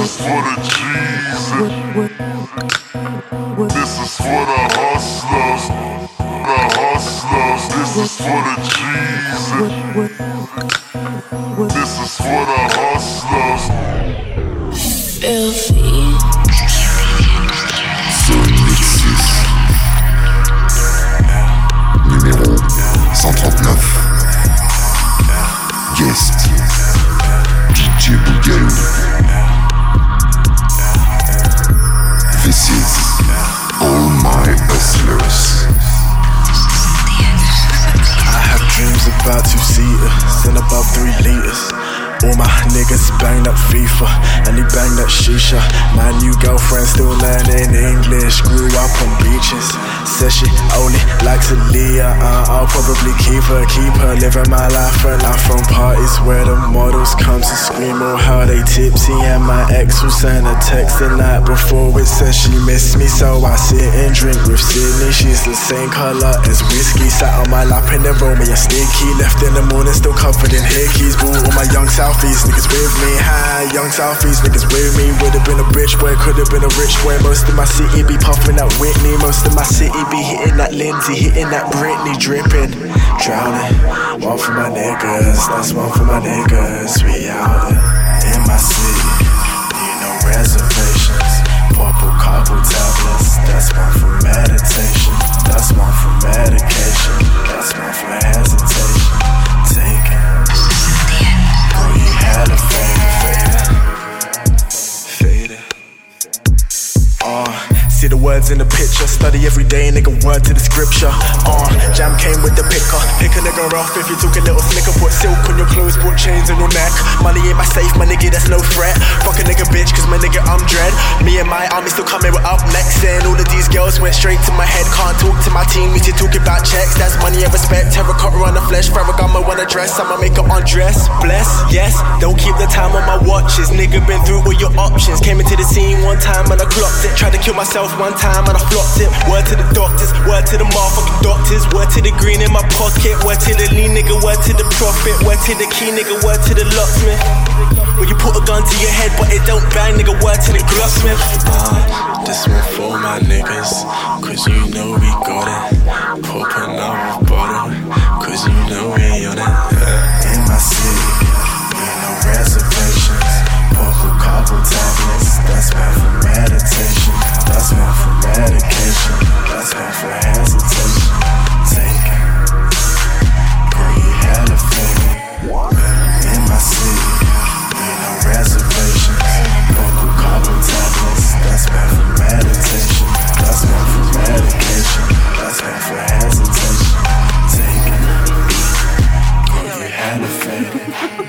is for the G's. This is for the hustlers. The hustlers. This is for the G's. This is for the hustlers. Filthy. Numéro 139. Guest. DJ Boogaloo. About two seaters and about three liters. All my niggas bang that FIFA and they bang that shisha. My new girlfriend still learning English. Grew up on beaches. Says she only likes Aaliyah. Uh, I'll probably keep her, keep her living my life. And I'm from parties where the models come to scream oh how they tipsy. And my ex will send a text the night before it missed me. So I sit and drink with Sydney. She's the same color as whiskey. Sat on my lap in the room, me a sticky. Left in the morning, still covered in hickeys. Boo, all my young Southeast niggas with me. Hi, young Southeast niggas with me. Would've been a rich boy, could've been a rich boy. Most of my city be puffing that Whitney. Most of my city be hitting that Lindsay, hitting that Britney, dripping, drowning. One for my niggas, that's one for my niggas. We out in my city, need no reservations. Tablets, that's one for meditation. That's one for medication. That's one for hesitation. Take it. Girl, you hella faded, see the words in the picture, study every day, nigga, word to the scripture. Uh, jam came with the picker, pick a nigga off if you took a little snicker, put silk on your clothes, put chains on your neck. Money in my safe, my nigga, that's no threat. Fuck a nigga, bitch, cause my nigga, I'm dread. Me and my army still coming, we're up next, and all of these girls went straight to my head. Can't talk to my team, need to talk about checks, that's money and respect. Terracotta on the flesh, Ferragamo on the dress, I'ma make her undress. Bless, yes, don't keep the time on my watches. Nigga, been through all your options. Came into the scene one time and I clocked it. Tried to kill myself one time and I flopped it. Word to the doctors, word to the motherfucking doctors, word to the green in my pocket, word to the lean nigga, word to the profit, word to the key nigga, word to the locksmith. When you put a gun to your head but it don't bang, nigga, word to the glocksmith. Uh, this one for my niggas, cause you know we got it. Pop another bottle, cause you know we on it. Yeah. In my city, need no reservations. Cobble tablets, that's one for meditation. That's one for medication. That's one for hesitation. Take it. Girl, you hella faded. In my city, need no reservations. Purple cobble tablets, that's one for meditation. That's one for medication. That's one for hesitation. Take it. Girl, you hella faded.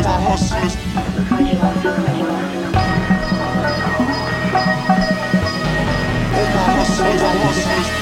My hustlers, all my hustlers. All my hustlers, all my hustlers.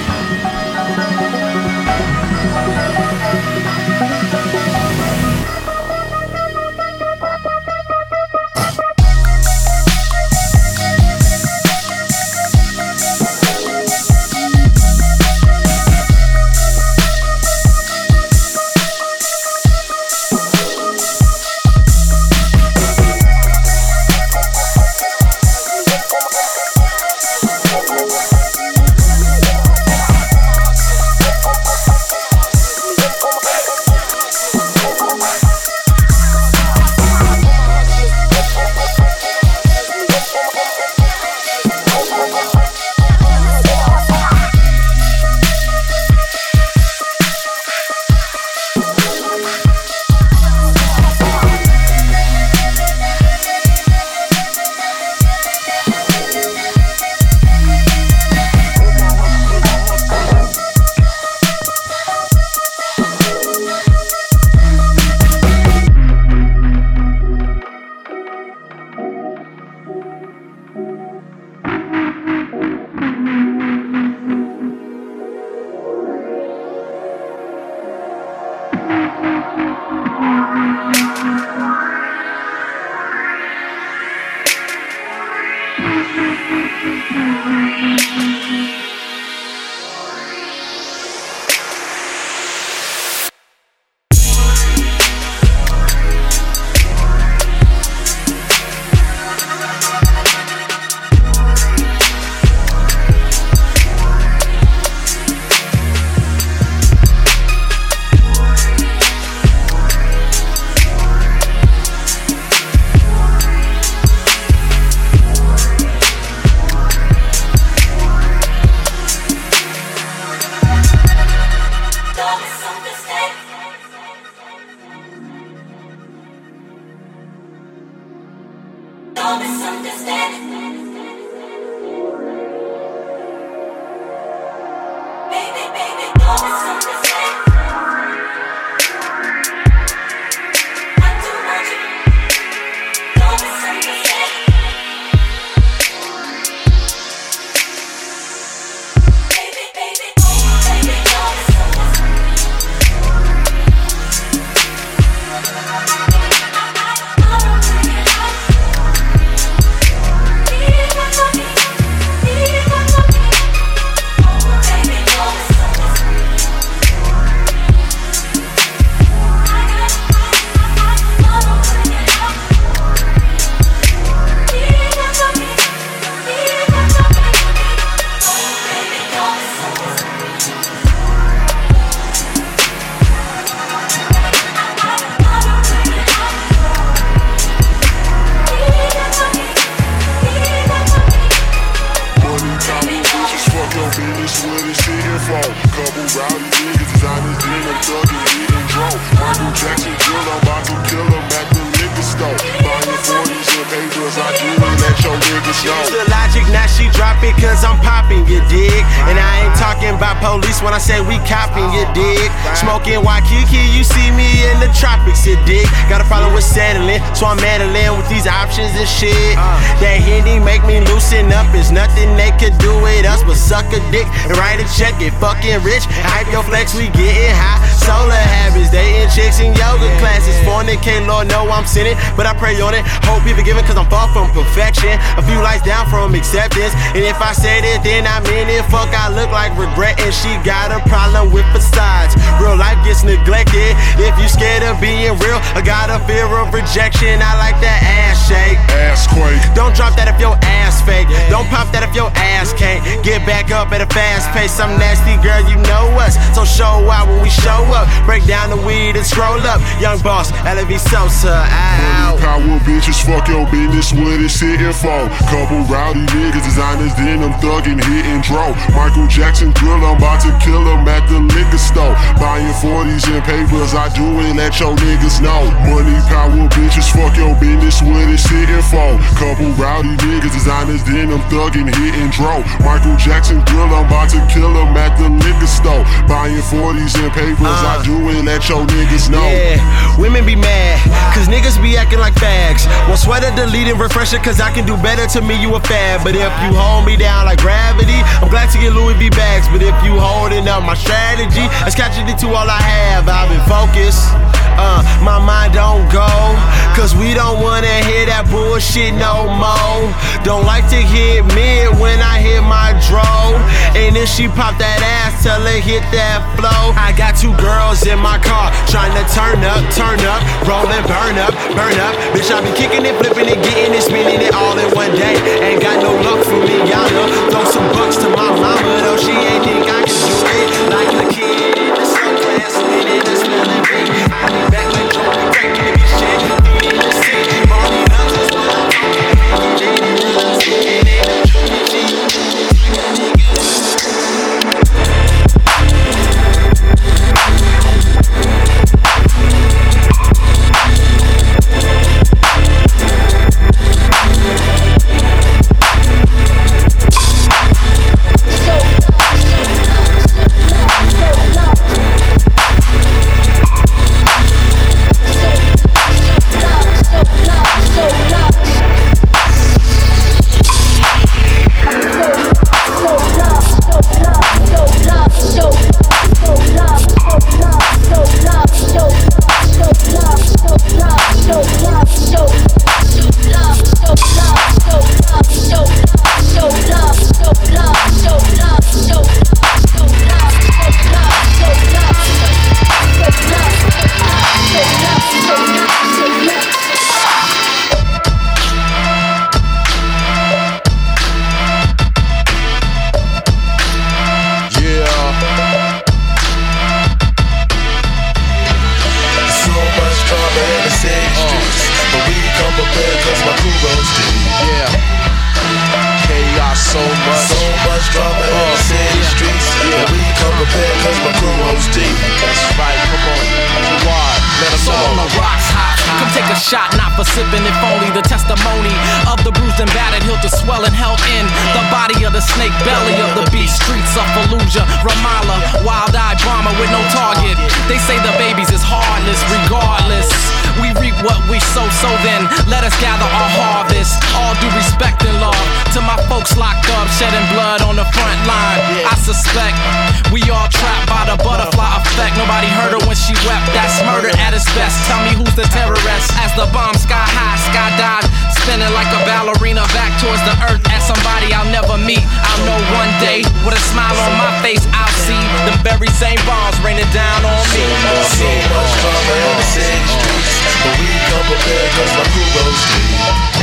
When I say we copping, you dig? Smoking Waikiki, you see me in the tropics, you dig? Got a problem with settling, so I'm meddling with these options and shit. That Hindi make me loosen up, it's nothing they could do with us but suck a dick and write a check, get fucking rich. Hype your flex, we getting high. Solar habits, dating chicks in yoga classes. Fornicate, Lord, know I'm sinning, but I pray on it. Hope be forgiven cause I'm far from perfection. A few lights down from acceptance. And if I said it, then I mean it. Fuck, I look like regret, and she got a problem with facades. Real life gets neglected. If you scared of being real, I got a fear of rejection. I like that ass shake. Ass quake. Don't drop that if your ass fake. Don't pop that if your ass can't. Get back up at a fast pace. I'm nasty, girl, you know us. So show out when we show up. Break down the weed and scroll up. Young boss, LV Sosa. Ow. Power bitches, fuck your business, what it's sitting for. Couple rowdy niggas, designers, then I'm thugging, hitting draw. Michael Jackson drill, I'm about to kill at the liquor store. Buying 40s and papers, I do it, let your niggas know. Money, power bitches, fuck your business, what it's sitting for. Couple rowdy niggas, designers, then I'm thugging, hitting draw. Michael Jackson drill, I'm about to kill him at the liquor store. Buying 40s and papers, I uh, do it, let your niggas know. Yeah, women be mad, cause niggas be acting like fags. Want sweater, delete and refresh it, cause I can do better to me, you a fad. But if you hold me down like gravity, I'm glad to get Louis V bags. But if you holding my strategy, that's catching it to all I have. I've been focused. Uh, my mind don't go, cause we don't wanna hear that bullshit no more. Don't like to hit mid when I hit my drone. And if she pop that ass, tell her hit that flow. I got two girls in my car, trying to turn up, turn up, roll and burn up, burn up. Bitch, I be kicking it, flipping it, getting it, spinning it all in one day. Ain't got no luck for me, y'all know. Throw some bucks to my mama, though she ain't think I can do it. Sunglass, leaning and smelling me. I'll be back like Joe, cranking is heartless, regardless. We reap what we sow, so then let us gather our harvest. All due respect to my folks locked up, shedding blood on the front line. I suspect we all trapped by the butterfly effect. Nobody heard her when she wept. That's murder at its best. Tell me who's the terrorist as the bomb sky high, skydive, spinning like a ballerina back towards the earth. At somebody I'll never meet. I'll know one day with a smile on my face. I'll see the very same bombs raining down on me. So much drama in the city streets, but we come prepared 'cause my crew goes deep.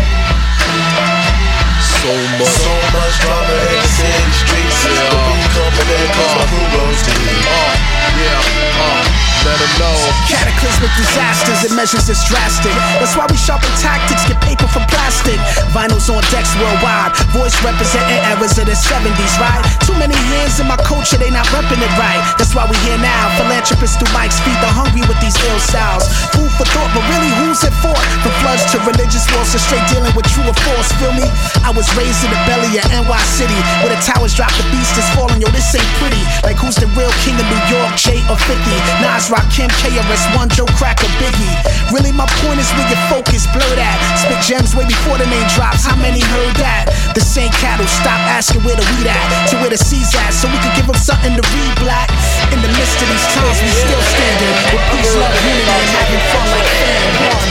So much. So much drama in the city streets, but we prepared 'cause my crew goes deep. Uh, yeah, uh, let 'em know. Cataclysmic disasters, it measures is drastic. That's why we sharpen tactics, get paper from plastic. Vinyls on decks worldwide, voice representing eras of the 70s, right? Too many hands in my culture, they not repping it right. That's why we here now. Philanthropists through mics feed the hungry with these ill styles. Food for thought, but really who's it for? From floods to religious wars, to straight dealing with true or false, feel me? I was raised in the belly of NY City, where the towers drop, the beast is falling, yo, this ain't pretty. Like who's the real king of New York, Jay or 50? Nas Rakim, KRS-One, Joe Cracker, Biggie. Really, my point is where your focus blur that. Spit gems way before the name drops. How many heard that? The same cattle, stop asking where the weed at, to where the seeds at, so we can give them something to read black. In the midst of these times, we still standing with peace, love, unity, and having fun like fam. One.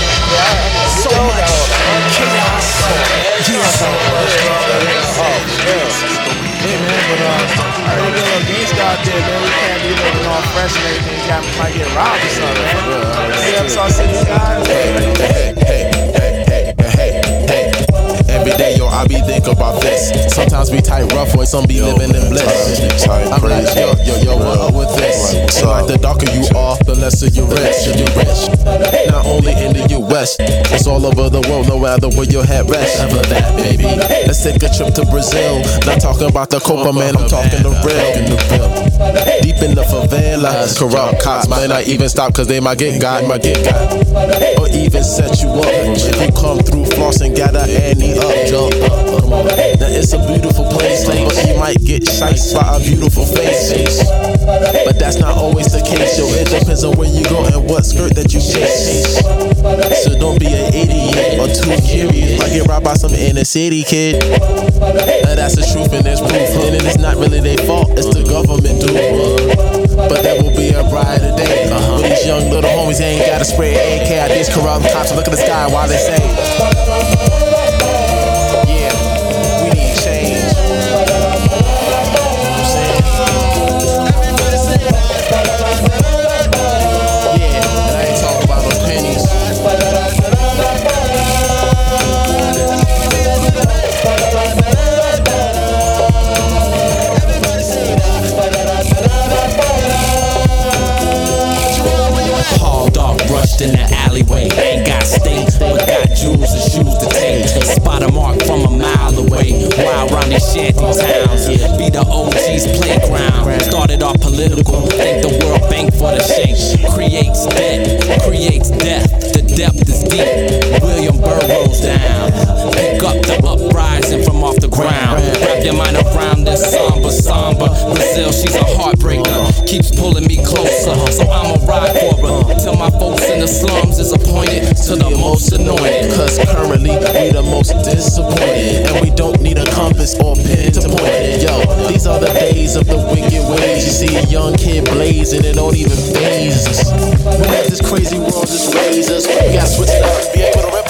So much chaos. Yeah. Out there, man. We can't be looking all fresh and everything. Got might get robbed or something, man. Hey, hey, hey. Every day, yo, I be think about this. Sometimes we tight rough, boy, some be living in bliss. I'm like, yo, yo, yo, what up with this? And like the darker you are, the lesser you rich. You rich. Not only in the U.S., it's all over the world, no matter where your head rests. Ever that, baby. Let's take a trip to Brazil. Not talking about the copa, man, I'm talking the real. Deep in the favelas, corrupt cops might not even stop cause they might get got, might get got. Or even set you up. You come through floss and gather any up, jump. Now it's a beautiful place, but you might get shite by a beautiful face. But that's not always the case, yo. It depends on where you go and what skirt that you chase. So don't be an idiot or too curious. Might get robbed by some inner city kid. Now that's the truth and there's proof. And it is not really their fault, it's the government do. But there will be a brighter day. Uh-huh. These young little homies, ain't gotta spray AK at these corrupt cops. Look at the sky while they say, rushed in the alleyway. Ain't got state, but got jewels and shoes to take. Spot a mark from a mile away. Wild round these shanty towns. Be the OG's playground. Started off political. Thank the World Bank for the shake. Creates debt, creates death. Depth is deep. William Burroughs down. Pick up the uprising from off the ground. Wrap your mind around this somber, somber. Brazil, she's a heartbreaker. Keeps pulling me closer. So I'ma ride for her. Till my folks in the slums is appointed to the most anointed. Cause currently we the most disappointed. And we don't need a compass or pen to point it. Yo, these are the days of the wicked ways. You see a young kid blazing, and it don't even phase us. Let this crazy world just raise us. Gotta switch it up, be able to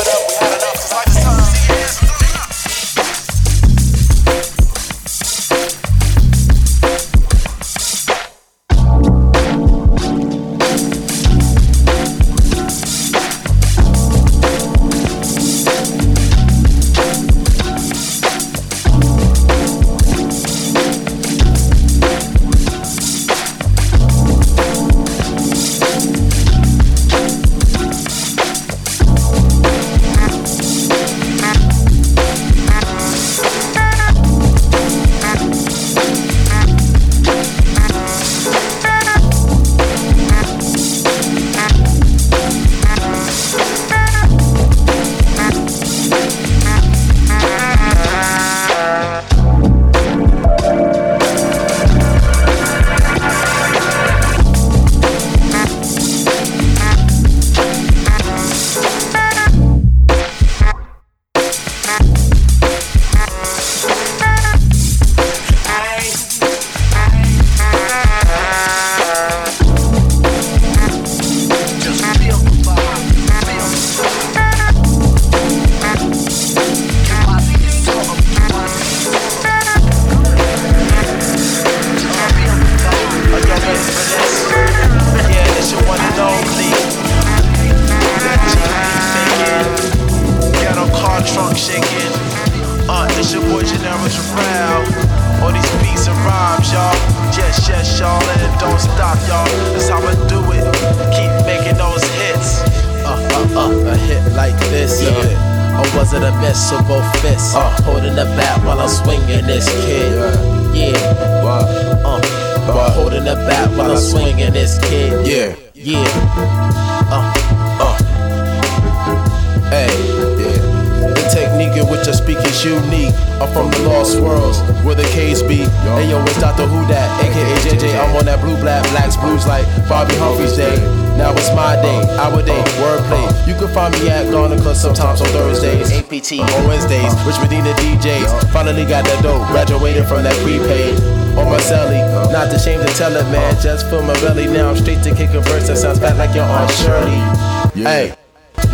Bobby Humphrey's day. Now it's my day, our day, wordplay. You can find me at Garner Club sometimes on Thursdays, APT on Wednesdays. Rich Medina DJs. Finally got that dope, graduated from that prepaid. On my celly, not ashamed to tell it, man. Just for my belly, now I'm straight to kick a verse that sounds bad like your Aunt Shirley. Hey,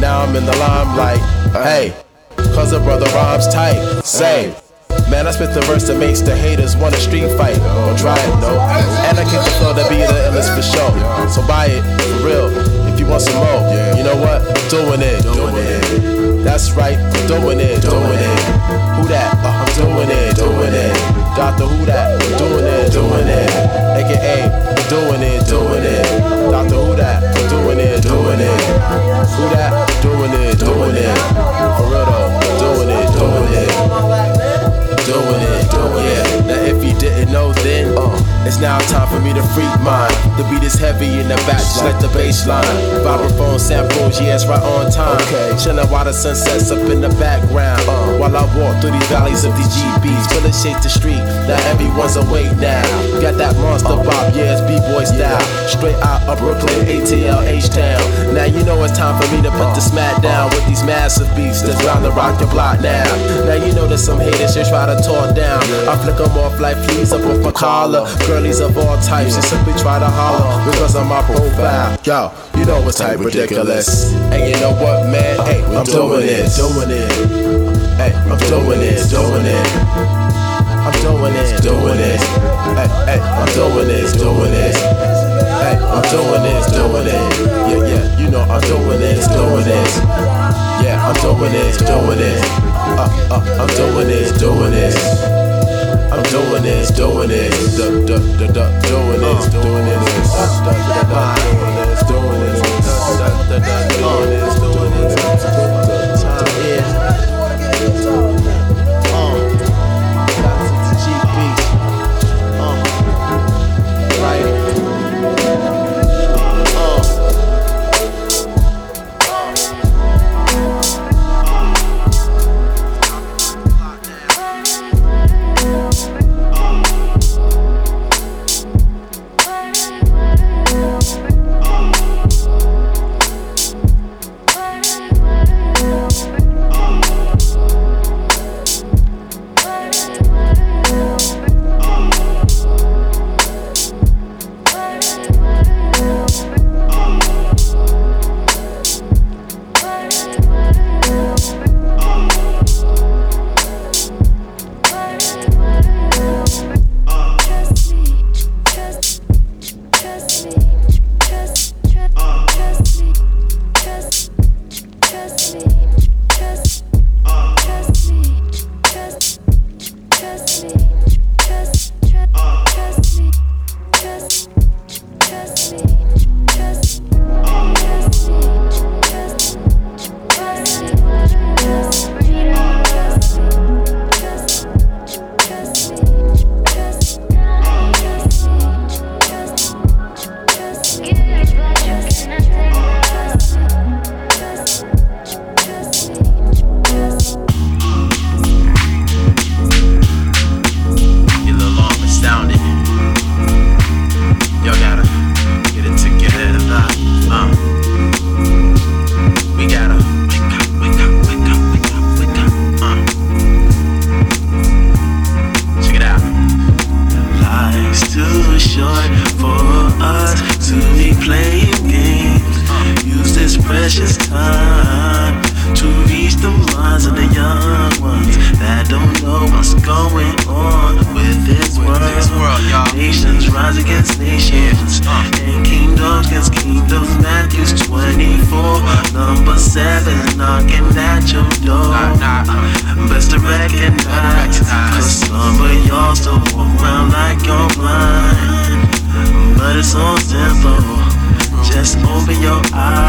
now I'm in the limelight. Hey, cause a brother rhymes tight. Say, man, I spit the verse that makes the haters want a street fight. Don't try it, no. And I kick the flow to be the illest for sure. So buy it, for real. If you want some more, you know what? Doing it, doing it. That's right, doing it, doing it. Who that? Uh, I'm doing it, doing it. Doctor Who that? Doing it, doing it. AKA, doing it, doing it. Doctor Who that? Doing it, doing it. Who that? Doing it, doing it. For real though, doing it, doing it. Doing it, doing it. Now if know then, uh, it's now time for me to freak mine. The beat is heavy in the back, just like the bass line. Vibraphone samples, it's right on time. Okay. Chillin' while the sun sets up in the background. Uh. While I walk through these valleys of these GBs, till it shake the street. Now everyone's awake now. Got that monster uh. bop, yeah, it's B-boy style. Straight out of Brooklyn, ATL, H-Town. Now you know it's time for me to put the uh. smack down with these massive beats that's bound to rock your block now. Now you know there's some haters just try to talk down. I flick them off like fleas up off my collar. Girlies of all types, just simply try to holler because of my profile. Yo, you know what's type ridiculous. And you know what, man? Hey, I'm doing it, doing it. Hey, I'm doing it, doing it. I'm doing it, doing it. Hey, hey, I'm doing this, doing this. Hey, I'm doing this, doing it. Yeah, yeah, you know I'm doing this, doing this. Yeah, I'm doing this, doing this. Uh, uh, I'm doing this, doing this. I'm doing this, doing this, doing this, doing this, doing this, doing this, duh, duh, duh, duh, doing this, uh. doing this. Open